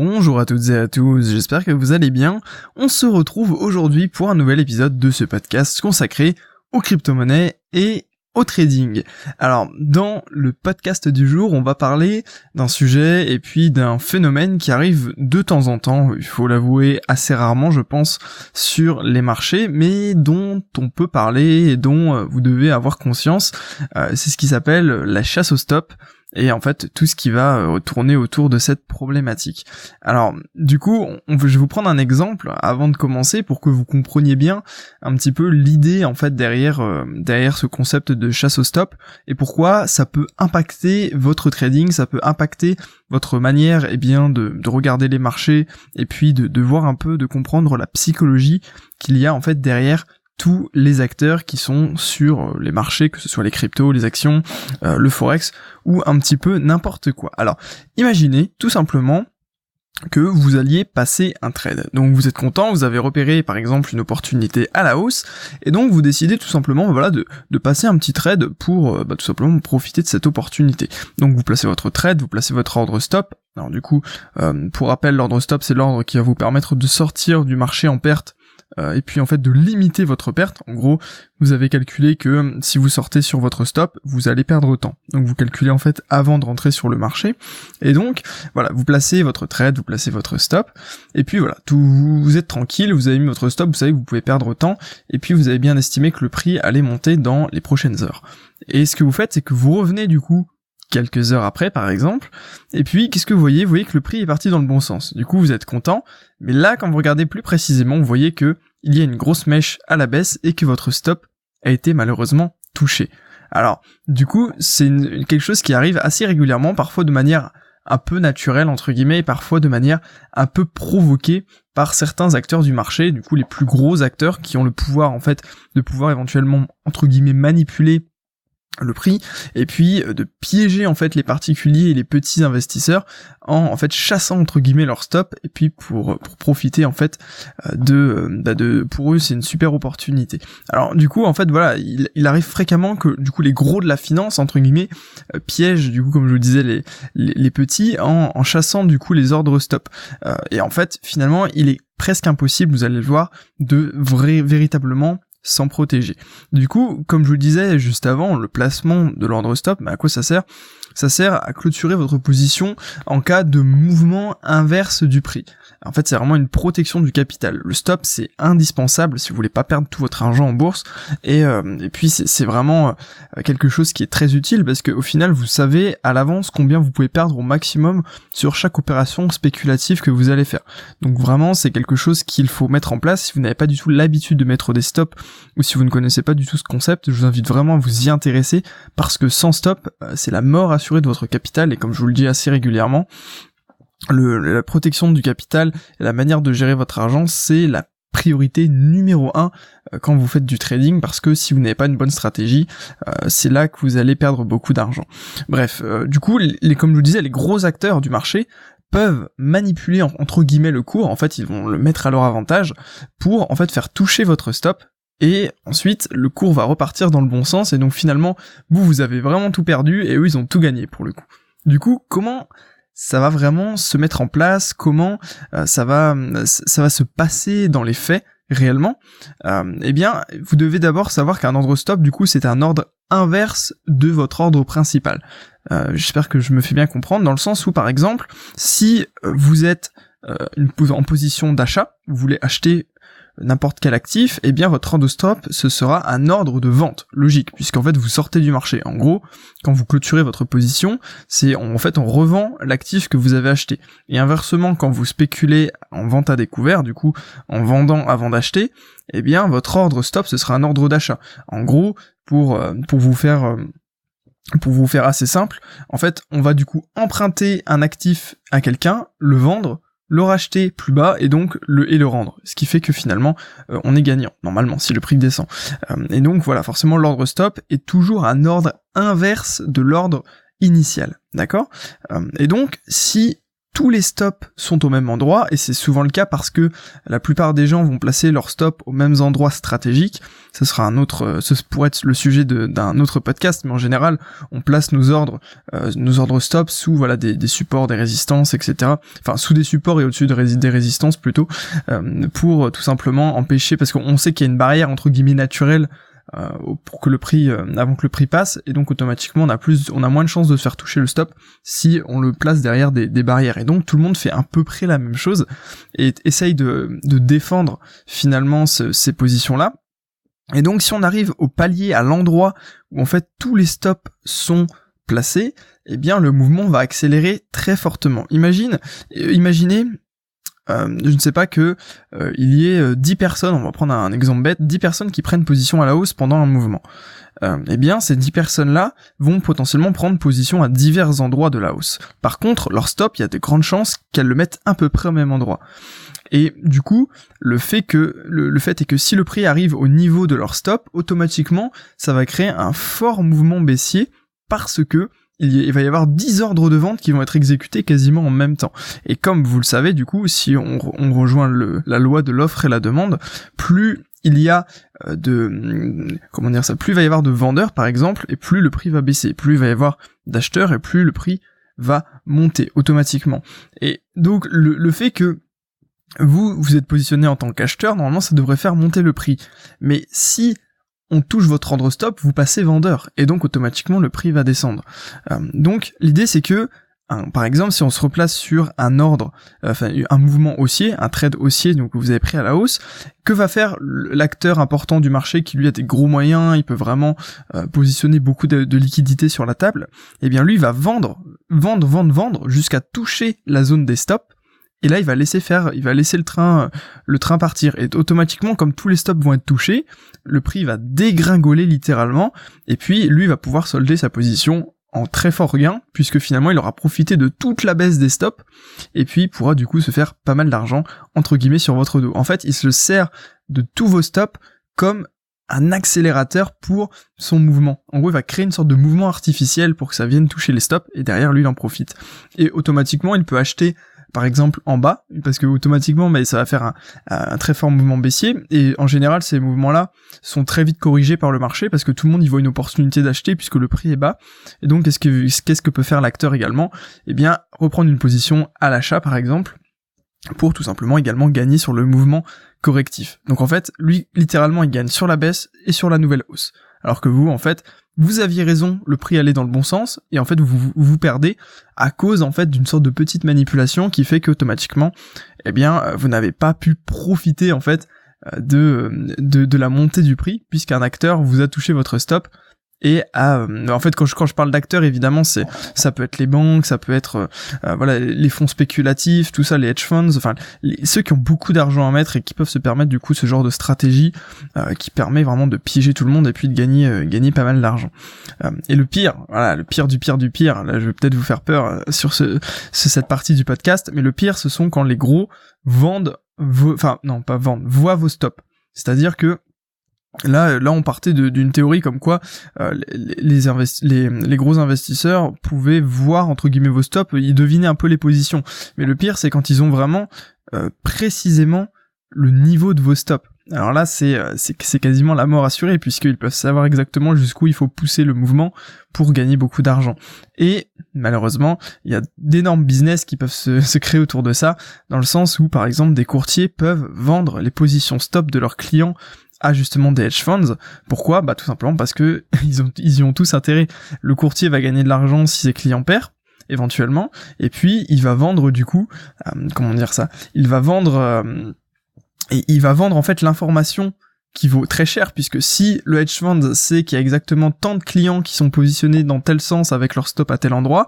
Bonjour à toutes et à tous, j'espère que vous allez bien. On se retrouve aujourd'hui pour un nouvel épisode de ce podcast consacré aux crypto-monnaies et au trading. Alors, dans le podcast du jour, on va parler d'un sujet et puis d'un phénomène qui arrive de temps en temps, il faut l'avouer assez rarement je pense, sur les marchés, mais dont on peut parler et dont euh, vous devez avoir conscience. Euh, c'est ce qui s'appelle la chasse au stop et en fait tout ce qui va euh, tourner autour de cette problématique. Alors du coup, je vais vous prendre un exemple avant de commencer pour que vous compreniez bien un petit peu l'idée en fait derrière euh, derrière ce concept de chasse au stop et pourquoi ça peut impacter votre trading, ça peut impacter votre manière eh bien de, de regarder les marchés et puis de voir un peu de comprendre la psychologie qu'il y a en fait derrière tous les acteurs qui sont sur euh, les marchés, que ce soit les cryptos, les actions, euh, le forex ou un petit peu n'importe quoi. Alors, imaginez tout simplement que vous alliez passer un trade. Donc vous êtes content, vous avez repéré par exemple une opportunité à la hausse, et donc vous décidez tout simplement voilà, de, passer un petit trade pour euh, bah, tout simplement profiter de cette opportunité. Donc vous placez votre trade, vous placez votre ordre stop. Alors du coup, pour rappel, l'ordre stop c'est l'ordre qui va vous permettre de sortir du marché en perte et puis en fait de limiter votre perte. En gros, vous avez calculé que euh, si vous sortez sur votre stop, vous allez perdre autant. Donc vous calculez en fait avant de rentrer sur le marché. Et donc voilà, vous placez votre trade, vous placez votre stop, et puis voilà, tout, vous êtes tranquille, vous avez mis votre stop, vous savez que vous pouvez perdre autant, et puis vous avez bien estimé que le prix allait monter dans les prochaines heures. Et ce que vous faites, c'est que vous revenez du coup quelques heures après par exemple, et puis qu'est-ce que vous voyez? Vous voyez que le prix est parti dans le bon sens. Du coup vous êtes content, mais là quand vous regardez plus précisément, vous voyez que il y a une grosse mèche à la baisse et que votre stop a été malheureusement touché. Alors du coup c'est quelque chose qui arrive assez régulièrement, parfois de manière un peu naturelle entre guillemets, et parfois de manière un peu provoquée par certains acteurs du marché, du coup les plus gros acteurs qui ont le pouvoir en fait de pouvoir éventuellement entre guillemets manipuler le prix et puis euh, de piéger en fait les particuliers et les petits investisseurs en en fait chassant entre guillemets leur stop et puis pour euh, profiter en fait euh, de bah de pour eux c'est une super opportunité. Alors du coup en fait voilà il, il, arrive fréquemment que du coup les gros de la finance entre guillemets piègent du coup comme je vous disais les les, petits en, en chassant du coup les ordres stop. Et en fait finalement il est presque impossible vous allez le voir de vrai véritablement sans protéger. Du coup, comme je vous le disais juste avant, le placement de l'ordre stop, mais à quoi ça sert? Ça sert à clôturer votre position en cas de mouvement inverse du prix. En fait, c'est vraiment une protection du capital. Le stop, c'est indispensable si vous voulez pas perdre tout votre argent en bourse. Et, euh, et puis, c'est vraiment euh, quelque chose qui est très utile parce qu'au final, vous savez à l'avance combien vous pouvez perdre au maximum sur chaque opération spéculative que vous allez faire. Donc vraiment, c'est quelque chose qu'il faut mettre en place si vous n'avez pas du tout l'habitude de mettre des stops ou si vous ne connaissez pas du tout ce concept. Je vous invite vraiment à vous y intéresser parce que sans stop, euh, c'est la mort assurée de votre capital et comme je vous le dis assez régulièrement, le, la protection du capital et la manière de gérer votre argent, c'est la priorité numéro un euh, quand vous faites du trading parce que si vous n'avez pas une bonne stratégie, euh, c'est là que vous allez perdre beaucoup d'argent. Bref, du coup, les, comme je vous disais, les gros acteurs du marché peuvent manipuler entre guillemets le cours, en fait ils vont le mettre à leur avantage pour en fait faire toucher votre stop et ensuite le cours va repartir dans le bon sens et donc finalement vous vous avez vraiment tout perdu et eux ils ont tout gagné pour le coup. Du coup, comment ça va vraiment se mettre en place, comment euh, ça va ça va se passer dans les faits réellement? Euh, Eh bien, vous devez d'abord savoir qu'un ordre stop, du coup, c'est un ordre inverse de votre ordre principal. Euh, J'espère que je me fais bien comprendre, dans le sens où, par exemple, si vous êtes en position d'achat, vous voulez acheter n'importe quel actif, eh bien votre ordre stop, ce sera un ordre de vente, logique, puisqu'en fait vous sortez du marché. En gros, quand vous clôturez votre position, c'est en fait on revend l'actif que vous avez acheté. Et inversement, quand vous spéculez en vente à découvert, du coup en vendant avant d'acheter, eh bien votre ordre stop, ce sera un ordre d'achat. En gros, pour, euh, pour vous faire... Euh, pour vous faire assez simple, en fait, on va du coup emprunter un actif à quelqu'un, le vendre, le racheter plus bas et donc le et le rendre. Ce qui fait que finalement euh, on est gagnant normalement si le prix descend. Euh, et donc voilà, forcément l'ordre stop est toujours un ordre inverse de l'ordre initial, d'accord? Euh, Et donc si tous les stops sont au même endroit, et c'est souvent le cas parce que la plupart des gens vont placer leurs stops aux mêmes endroits stratégiques. Ce sera un autre, euh, ce pourrait être le sujet d'un autre podcast, mais en général, on place nos ordres, euh, nos ordres stop sous voilà des, supports, des résistances, etc. Enfin, sous des supports et au-dessus de des résistances plutôt, euh, pour tout simplement empêcher, parce qu'on sait qu'il y a une barrière entre guillemets naturelle euh, pour que le prix euh, avant que le prix passe. Et donc automatiquement on a plus on a moins de chances de se faire toucher le stop si on le place derrière des, barrières. Et donc tout le monde fait à peu près la même chose et essaye de, de défendre finalement ces positions là et donc si on arrive au palier à l'endroit où en fait tous les stops sont placés eh bien le mouvement va accélérer très fortement. Imagine euh, imaginez euh, je ne sais pas que euh, il y ait 10 euh, personnes, on va prendre un exemple bête, 10 personnes qui prennent position à la hausse pendant un mouvement. eh bien, ces 10 personnes-là vont potentiellement prendre position à divers endroits de la hausse. Par contre, leur stop, il y a de grandes chances qu'elles le mettent à peu près au même endroit. Et du coup, le fait le, fait est que si le prix arrive au niveau de leur stop, automatiquement, ça va créer un fort mouvement baissier parce que il, va y avoir 10 ordres de vente qui vont être exécutés quasiment en même temps. Et comme vous le savez, du coup, si on, rejoint la loi de l'offre et la demande, plus il y a euh, de comment dire ça, plus il va y avoir de vendeurs par exemple, et plus le prix va baisser, plus il va y avoir d'acheteurs et plus le prix va monter automatiquement. Et donc le fait que vous vous êtes positionné en tant qu'acheteur, normalement ça devrait faire monter le prix. Mais si on touche votre ordre stop, vous passez vendeur, et donc automatiquement le prix va descendre. Euh, donc l'idée c'est que, par exemple, si on se replace sur un ordre, euh, un mouvement haussier, un trade haussier, donc vous avez pris à la hausse, que va faire l'acteur important du marché qui lui a des gros moyens, il peut vraiment euh, positionner beaucoup de, de liquidités sur la table, Eh bien lui va vendre, vendre, vendre, vendre, jusqu'à toucher la zone des stops, et là il va laisser faire, il va laisser le train, le train partir. Et automatiquement, comme tous les stops vont être touchés, le prix va dégringoler littéralement, et puis lui va pouvoir solder sa position en très fort gain, puisque finalement il aura profité de toute la baisse des stops, et puis il pourra du coup se faire pas mal d'argent, entre guillemets, sur votre dos. En fait, il se sert de tous vos stops comme un accélérateur pour son mouvement. En gros, il va créer une sorte de mouvement artificiel pour que ça vienne toucher les stops, et derrière lui, il en profite. Et automatiquement, il peut acheter par exemple en bas, parce que automatiquement mais ça va faire un, très fort mouvement baissier, et en général ces mouvements-là sont très vite corrigés par le marché, parce que tout le monde y voit une opportunité d'acheter puisque le prix est bas, et donc qu'est-ce que, qu'est-ce que peut faire l'acteur également? Eh bien reprendre une position à l'achat par exemple, pour tout simplement également gagner sur le mouvement correctif. Donc en fait, lui, littéralement, il gagne sur la baisse et sur la nouvelle hausse. Alors que vous, en fait, vous aviez raison, le prix allait dans le bon sens, et en fait vous vous, perdez à cause en fait d'une sorte de petite manipulation qui fait qu'automatiquement, eh bien, euh, vous n'avez pas pu profiter en fait euh, de, de, de la montée du prix, puisqu'un acteur vous a touché votre stop et à, euh, en fait quand je quand je parle d'acteurs évidemment c'est ça peut être les banques ça peut être euh, euh, voilà les fonds spéculatifs tout ça les hedge funds enfin ceux qui ont beaucoup d'argent à mettre et qui peuvent se permettre du coup ce genre de stratégie qui permet vraiment de piéger tout le monde et puis de gagner gagner pas mal d'argent. Et le pire voilà le pire du pire du pire là je vais peut-être vous faire peur sur ce, cette partie du podcast mais le pire ce sont quand les gros vendent vos enfin non pas vendent voient vos stops. C'est-à-dire que Là, là, on partait d'une théorie comme quoi euh, les, les, les, gros investisseurs pouvaient voir entre guillemets vos stops, ils devinaient un peu les positions. Mais le pire, c'est quand ils ont vraiment euh, précisément le niveau de vos stops. Alors là, c'est euh, c'est quasiment la mort assurée puisqu'ils peuvent savoir exactement jusqu'où il faut pousser le mouvement pour gagner beaucoup d'argent. Et malheureusement, il y a d'énormes business qui peuvent se, se, créer autour de ça, dans le sens où par exemple des courtiers peuvent vendre les positions stop de leurs clients à justement des hedge funds. Pourquoi? Bah tout simplement parce que ils ont ils y ont tous intérêt. Le courtier va gagner de l'argent si ses clients perdent éventuellement, et puis il va vendre du coup, euh, comment dire ça? Il va vendre euh, et il va vendre en fait l'information qui vaut très cher puisque si le hedge fund sait qu'il y a exactement tant de clients qui sont positionnés dans tel sens avec leur stop à tel endroit,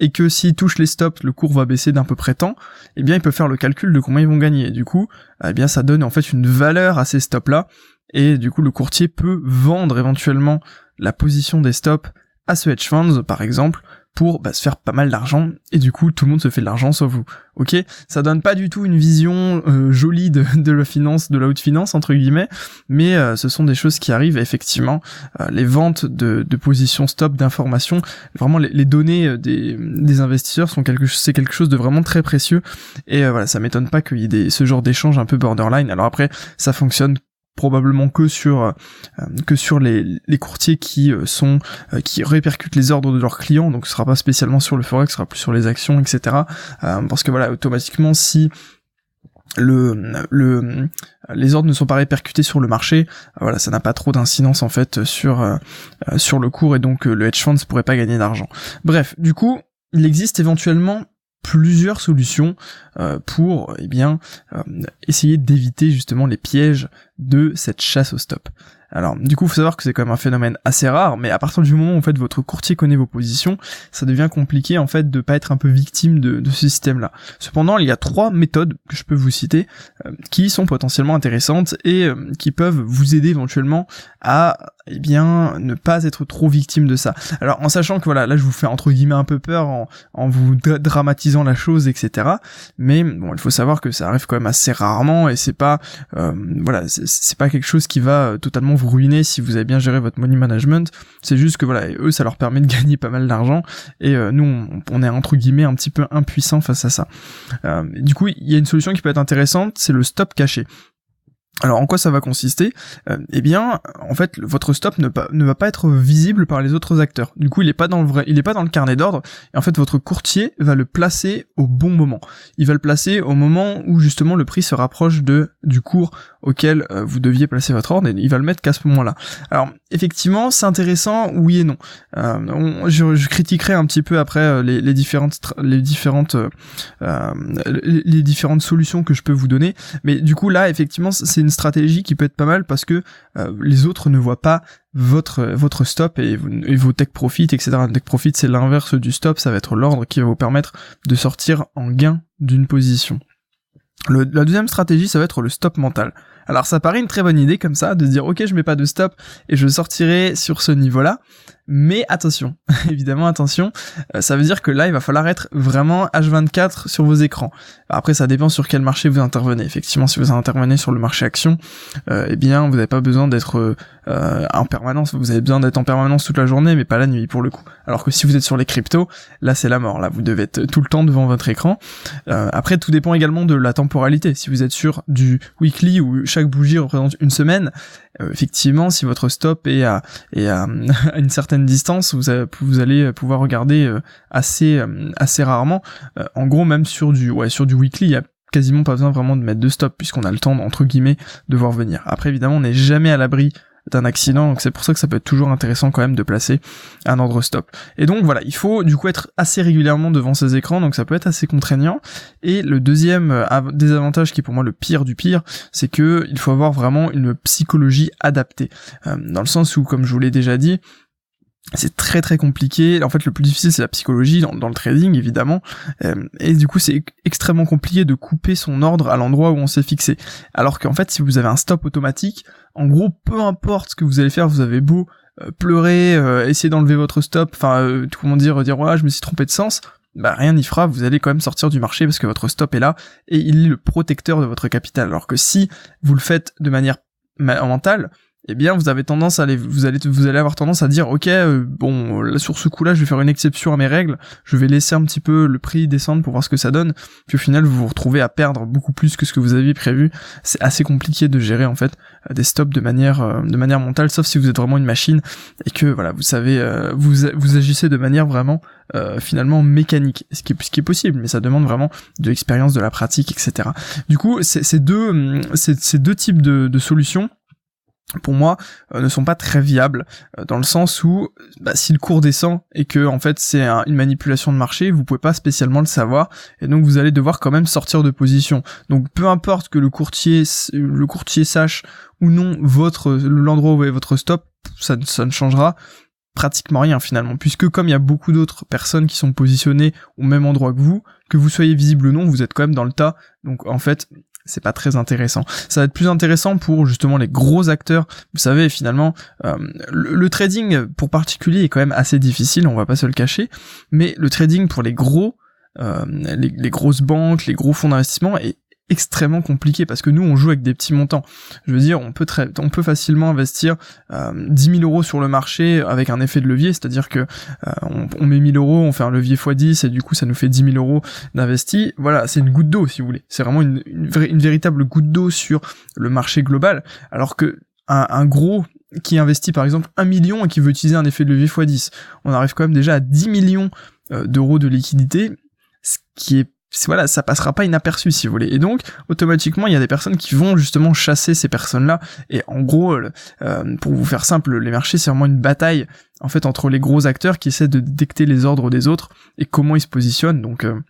et que s'ils touchent les stops, le cours va baisser d'un peu près tant, eh bien, il peut faire le calcul de combien ils vont gagner. Du coup, eh bien, ça donne en fait une valeur à ces stops-là, et du coup, le courtier peut vendre éventuellement la position des stops à ce hedge funds, par exemple, pour bah, se faire pas mal d'argent et du coup tout le monde se fait de l'argent sauf vous. Ok, ça donne pas du tout une vision euh, jolie de, de la finance, de la haute finance entre guillemets, mais euh, ce sont des choses qui arrivent effectivement. Euh, les ventes de, de positions stop d'informations, vraiment les, données des, des, investisseurs sont quelque c'est quelque chose de vraiment très précieux et voilà ça m'étonne pas qu'il y ait des, ce genre d'échange un peu borderline. Alors après ça fonctionne probablement que sur euh, que sur les, les courtiers qui euh, sont euh, qui répercutent les ordres de leurs clients donc ce sera pas spécialement sur le forex ce sera plus sur les actions etc parce que voilà automatiquement si le, le, les ordres ne sont pas répercutés sur le marché, voilà, ça n'a pas trop d'incidence en fait sur sur le cours et donc le hedge fund ne pourrait pas gagner d'argent. Bref, du coup, il existe éventuellement plusieurs solutions euh, pour eh bien euh, essayer d'éviter justement les pièges de cette chasse au stop. Alors, du coup, faut savoir que c'est quand même un phénomène assez rare, mais à partir du moment où en fait votre courtier connaît vos positions, ça devient compliqué en fait de pas être un peu victime de, ce système-là. Cependant, il y a trois méthodes que je peux vous citer euh, qui sont potentiellement intéressantes et qui peuvent vous aider éventuellement à eh bien ne pas être trop victime de ça. Alors en sachant que voilà, là je vous fais entre guillemets un peu peur en, en vous dramatisant la chose, etc. Mais bon, il faut savoir que ça arrive quand même assez rarement et c'est pas euh, voilà, c'est pas quelque chose qui va euh, totalement vous ruiner si vous avez bien géré votre money management. C'est juste que voilà, eux ça leur permet de gagner pas mal d'argent et euh, nous on, on, est entre guillemets un petit peu impuissant face à ça. du coup, il y a une solution qui peut être intéressante, c'est le stop caché. Alors en quoi ça va consister? Euh, Eh bien, en fait, votre stop ne, va pas être visible par les autres acteurs. Du coup, il n'est pas dans le vrai, il est pas dans le carnet d'ordre. Et en fait, votre courtier va le placer au bon moment. Il va le placer au moment où justement le prix se rapproche de du cours auquel euh, vous deviez placer votre ordre. Et il va le mettre qu'à ce moment-là. Alors effectivement, c'est intéressant, oui et non. Euh, je, critiquerai un petit peu après différentes les différentes solutions que je peux vous donner. Mais du coup là, effectivement, c'est une stratégie qui peut être pas mal parce que euh, les autres ne voient pas votre votre stop et, vos take profit, etc. Le take profit, c'est l'inverse du stop, ça va être l'ordre qui va vous permettre de sortir en gain d'une position. la deuxième stratégie, ça va être le stop mental. Alors ça paraît une très bonne idée comme ça, de dire ok je mets pas de stop et je sortirai sur ce niveau-là, mais attention, évidemment attention, euh, ça veut dire que là il va falloir être vraiment H24 sur vos écrans. Après ça dépend sur quel marché vous intervenez. Effectivement si vous intervenez sur le marché action, euh, eh bien vous n'avez pas besoin d'être euh, en permanence, vous avez besoin d'être en permanence toute la journée mais pas la nuit pour le coup. Alors que si vous êtes sur les cryptos, là c'est la mort, là vous devez être tout le temps devant votre écran. après tout dépend également de la temporalité. Si vous êtes sur du weekly ou chaque bougie représente une semaine, effectivement si votre stop est à, est à une certaine distance, vous, vous allez pouvoir regarder euh, assez euh, assez rarement. Euh, en gros, même sur du ouais sur du weekly, il y a quasiment pas besoin vraiment de mettre de stop puisqu'on a le temps entre guillemets de voir venir. Après évidemment, on n'est jamais à l'abri d'un accident, donc c'est pour ça que ça peut être toujours intéressant quand même de placer un ordre stop. Et donc voilà, il faut du coup être assez régulièrement devant ces écrans, donc ça peut être assez contraignant. Et le deuxième désavantage qui est pour moi le pire du pire, c'est que il faut avoir vraiment une psychologie adaptée, dans le sens où, comme je vous l'ai déjà dit, c'est très très compliqué. En fait, le plus difficile c'est la psychologie dans, le trading évidemment, euh, et du coup c'est extrêmement compliqué de couper son ordre à l'endroit où on s'est fixé. Alors qu'en fait, si vous avez un stop automatique, en gros, peu importe ce que vous allez faire, vous avez beau euh, pleurer, euh, essayer d'enlever votre stop, enfin comment dire, dire voilà, je me suis trompé de sens. Bah rien n'y fera, vous allez quand même sortir du marché parce que votre stop est là et il est le protecteur de votre capital. Alors que si vous le faites de manière mentale, eh bien vous avez tendance à aller, vous allez, vous allez avoir tendance à dire, ok, euh, bon, là, sur ce coup-là, je vais faire une exception à mes règles, je vais laisser un petit peu le prix descendre pour voir ce que ça donne, puis au final vous vous retrouvez à perdre beaucoup plus que ce que vous aviez prévu. C'est assez compliqué de gérer en fait euh, des stops de manière, euh, de manière mentale, sauf si vous êtes vraiment une machine et que voilà, vous savez, vous, vous agissez de manière vraiment finalement mécanique, ce qui, est, ce qui est possible, mais ça demande vraiment de l'expérience, de la pratique, etc. Du coup, ces deux, hum, ces deux types de, de solutions pour moi euh, ne sont pas très viables euh, dans le sens où bah, si le cours descend et que en fait c'est une manipulation de marché vous pouvez pas spécialement le savoir et donc vous allez devoir quand même sortir de position. Donc peu importe que le courtier le courtier sache ou non votre l'endroit où est votre stop ça, ça ne changera pratiquement rien finalement puisque comme il y a beaucoup d'autres personnes qui sont positionnées au même endroit que vous que vous soyez visible ou non vous êtes quand même dans le tas. Donc en fait c'est pas très intéressant. Ça va être plus intéressant pour justement les gros acteurs. Vous savez, finalement, euh, le, trading pour particulier est quand même assez difficile, on va pas se le cacher, mais le trading pour les gros, euh, les, les, grosses banques, les gros fonds d'investissement est extrêmement compliqué parce que nous on joue avec des petits montants. Je veux dire, on peut très, on peut facilement investir euh, 10 000 euros sur le marché avec un effet de levier, c'est-à-dire que euh, on, met 1000 euros, on fait un levier x 10 et du coup ça nous fait 10 000 euros d'investi. Voilà, c'est une goutte d'eau si vous voulez. C'est vraiment une, une, véritable goutte d'eau sur le marché global, alors que un, un gros qui investit par exemple 1 million et qui veut utiliser un effet de levier x 10, on arrive quand même déjà à 10 millions euh, d'euros de liquidité, ce qui est voilà, ça passera pas inaperçu si vous voulez. Et donc, automatiquement, il y a des personnes qui vont justement chasser ces personnes-là. Et en gros, euh, pour vous faire simple, les marchés, c'est vraiment une bataille en fait entre les gros acteurs qui essaient de détecter les ordres des autres et comment ils se positionnent. Donc euh,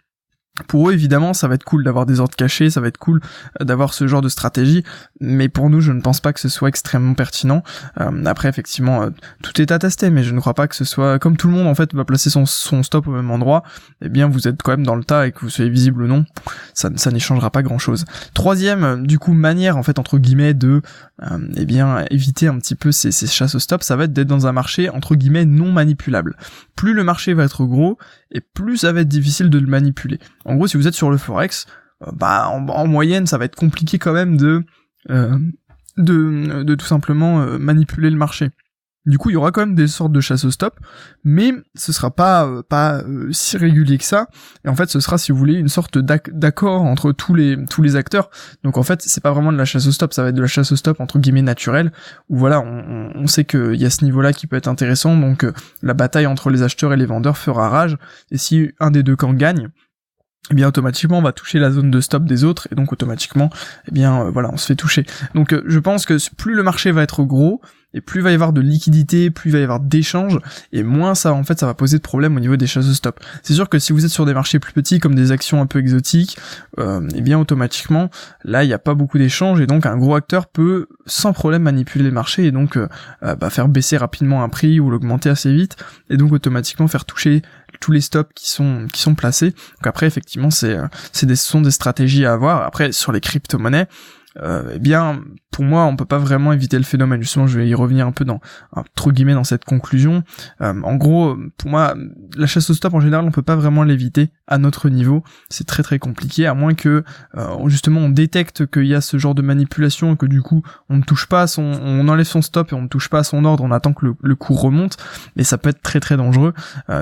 pour eux, évidemment, ça va être cool d'avoir des ordres cachés, ça va être cool euh, d'avoir ce genre de stratégie, mais pour nous, je ne pense pas que ce soit extrêmement pertinent. Euh, après, effectivement, euh, tout est à tester, mais je ne crois pas que ce soit comme tout le monde en fait va placer son, son stop au même endroit. Eh bien, vous êtes quand même dans le tas et que vous soyez visible ou non, ça, ça n'échangera pas grand-chose. Troisième, du coup, manière en fait entre guillemets de, eh bien, éviter un petit peu ces, ces chasses au stop, ça va être d'être dans un marché entre guillemets non manipulable. Plus le marché va être gros, et plus ça va être difficile de le manipuler. En gros, si vous êtes sur le forex, euh, bah en, moyenne, ça va être compliqué quand même de euh, de, tout simplement euh, manipuler le marché. Du coup, il y aura quand même des sortes de chasse au stop, mais ce sera pas pas si régulier que ça. Et en fait, ce sera, si vous voulez, une sorte d'accord entre tous les tous les acteurs. Donc en fait, c'est pas vraiment de la chasse au stop, ça va être de la chasse au stop entre guillemets naturelle, où voilà, on, on sait qu'il y a ce niveau-là qui peut être intéressant. Donc la bataille entre les acheteurs et les vendeurs fera rage. Et si un des deux camps gagne, eh bien automatiquement on va toucher la zone de stop des autres et donc automatiquement eh bien voilà on se fait toucher donc je pense que plus le marché va être gros et plus il va y avoir de liquidité, plus il va y avoir d'échanges, et moins ça, en fait, ça va poser de problèmes au niveau des chasses de stop. C'est sûr que si vous êtes sur des marchés plus petits, comme des actions un peu exotiques, euh, eh bien automatiquement, là, il n'y a pas beaucoup d'échanges, et donc un gros acteur peut sans problème manipuler les marchés, et donc euh, euh, bah, faire baisser rapidement un prix ou l'augmenter assez vite, et donc automatiquement faire toucher tous les stops qui sont qui sont placés. Donc après effectivement c'est euh, c'est des ce sont des stratégies à avoir. Après sur les crypto-monnaies, euh, eh bien, pour moi, on peut pas vraiment éviter le phénomène. Justement, je vais y revenir un peu dans, entre guillemets, dans cette conclusion. Euh, en gros, pour moi, la chasse au stop en général, on peut pas vraiment l'éviter à notre niveau. C'est très très compliqué, à moins que euh, justement on détecte qu'il y a ce genre de manipulation et que du coup on ne touche pas à son, on enlève son stop et on ne touche pas à son ordre, on attend que le, le cours remonte. Mais ça peut être très très dangereux.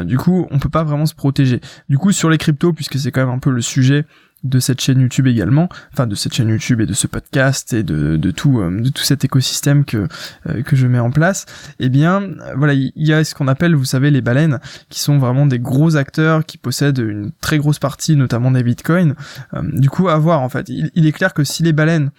du coup, on peut pas vraiment se protéger. Du coup, sur les cryptos, puisque c'est quand même un peu le sujet de cette chaîne YouTube également, enfin de cette chaîne YouTube et de ce podcast et de, de tout euh, de tout cet écosystème que euh, que je mets en place, eh bien voilà il y a ce qu'on appelle vous savez les baleines qui sont vraiment des gros acteurs qui possèdent une très grosse partie notamment des bitcoins. Euh, du coup à voir en fait, il est clair que si les baleines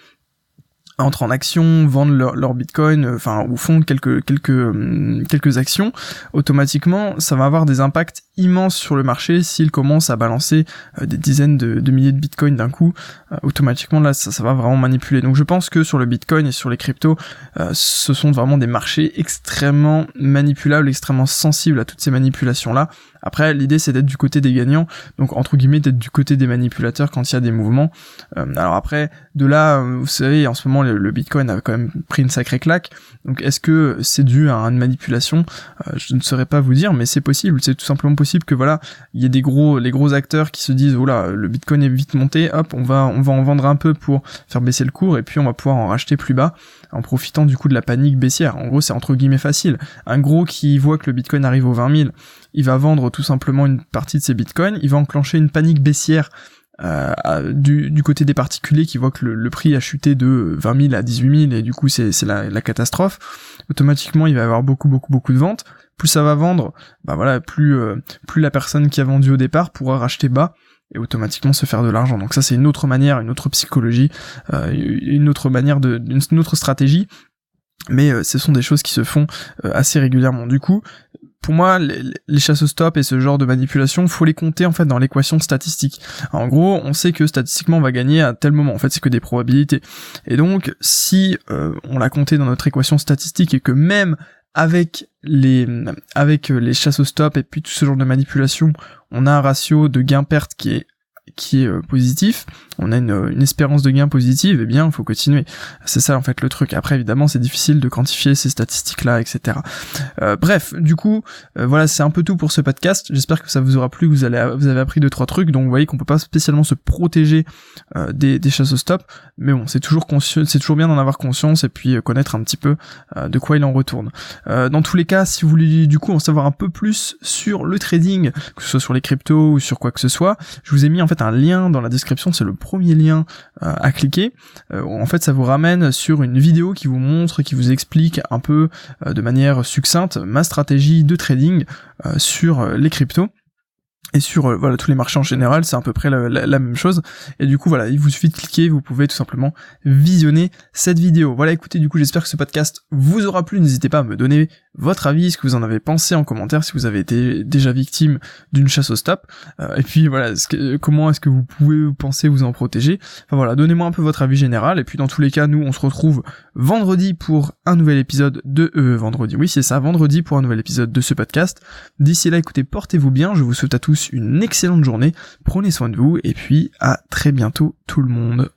entrent en action, vendent leur, bitcoin, euh, enfin ou font quelques quelques hum, quelques actions, automatiquement ça va avoir des impacts immenses sur le marché s'ils commencent à balancer euh, des dizaines de, milliers de bitcoins d'un coup. Euh, automatiquement là ça, ça, va vraiment manipuler. Donc je pense que sur le bitcoin et sur les cryptos, ce sont vraiment des marchés extrêmement manipulables, extrêmement sensibles à toutes ces manipulations là. Après l'idée c'est d'être du côté des gagnants, donc entre guillemets d'être du côté des manipulateurs quand il y a des mouvements. alors après de là vous savez en ce moment le, Bitcoin a quand même pris une sacrée claque. Donc est-ce que c'est dû à une manipulation? Euh, Je ne saurais pas vous dire, mais c'est possible. C'est tout simplement possible que voilà, il y ait des gros, les gros acteurs qui se disent voilà, le Bitcoin est vite monté, hop, on va, on va en vendre un peu pour faire baisser le cours et puis on va pouvoir en racheter plus bas en profitant du coup de la panique baissière. En gros, c'est entre guillemets facile. Un gros qui voit que le Bitcoin arrive aux 20 000, il va vendre tout simplement une partie de ses Bitcoins, il va enclencher une panique baissière euh, du, côté des particuliers qui voient que le, prix a chuté de 20 000 à 18 000 et du coup c'est la, la, catastrophe, automatiquement il va y avoir beaucoup beaucoup beaucoup de ventes. Plus ça va vendre, bah voilà, plus euh, plus la personne qui a vendu au départ pourra racheter bas et automatiquement se faire de l'argent. Donc ça c'est une autre manière, une autre psychologie, euh, une autre manière de, une autre stratégie. Mais ce sont des choses qui se font assez régulièrement. Du coup, pour moi, les, les chasses au stop et ce genre de manipulation, faut les compter en fait dans l'équation statistique. En gros, on sait que statistiquement on va gagner à tel moment. En fait, c'est que des probabilités. Et donc, si euh, on l'a compté dans notre équation statistique et que même avec les avec les chasses au stop et puis tout ce genre de manipulation, on a un ratio de gain-perte qui est qui est positif, on a une, une, espérance de gain positive, eh bien, il faut continuer. C'est ça en fait le truc. Après, évidemment, c'est difficile de quantifier ces statistiques-là, etc. Euh, bref, du coup, euh, voilà, c'est un peu tout pour ce podcast. J'espère que ça vous aura plu, que vous, allez, vous avez appris deux trois trucs. Donc, vous voyez qu'on peut pas spécialement se protéger euh, des, des chasses au stop, mais bon, c'est toujours c'est toujours bien d'en avoir conscience et puis connaître un petit peu de quoi il en retourne. dans tous les cas, si vous voulez du coup en savoir un peu plus sur le trading, que ce soit sur les cryptos ou sur quoi que ce soit, je vous ai mis en fait un lien dans la description. C'est le premier lien à cliquer. en fait, ça vous ramène sur une vidéo qui vous montre, qui vous explique un peu de manière succincte ma stratégie de trading sur les cryptos et sur euh, voilà tous les marchés en général, c'est à peu près la, même chose. Et du coup voilà, il vous suffit de cliquer, vous pouvez tout simplement visionner cette vidéo. Voilà, écoutez, du coup j'espère que ce podcast vous aura plu. N'hésitez pas à me donner votre avis, ce que vous en avez pensé en commentaire, si vous avez été déjà victime d'une chasse au stop. Euh, et puis voilà, comment est-ce que vous pouvez penser vous en protéger. Enfin voilà, donnez-moi un peu votre avis général. Et puis dans tous les cas, nous on se retrouve vendredi pour un nouvel épisode de euh, vendredi. Oui c'est ça, vendredi pour un nouvel épisode de ce podcast. D'ici là, écoutez, portez-vous bien. Je vous souhaite à tous une excellente journée, prenez soin de vous et puis à très bientôt tout le monde.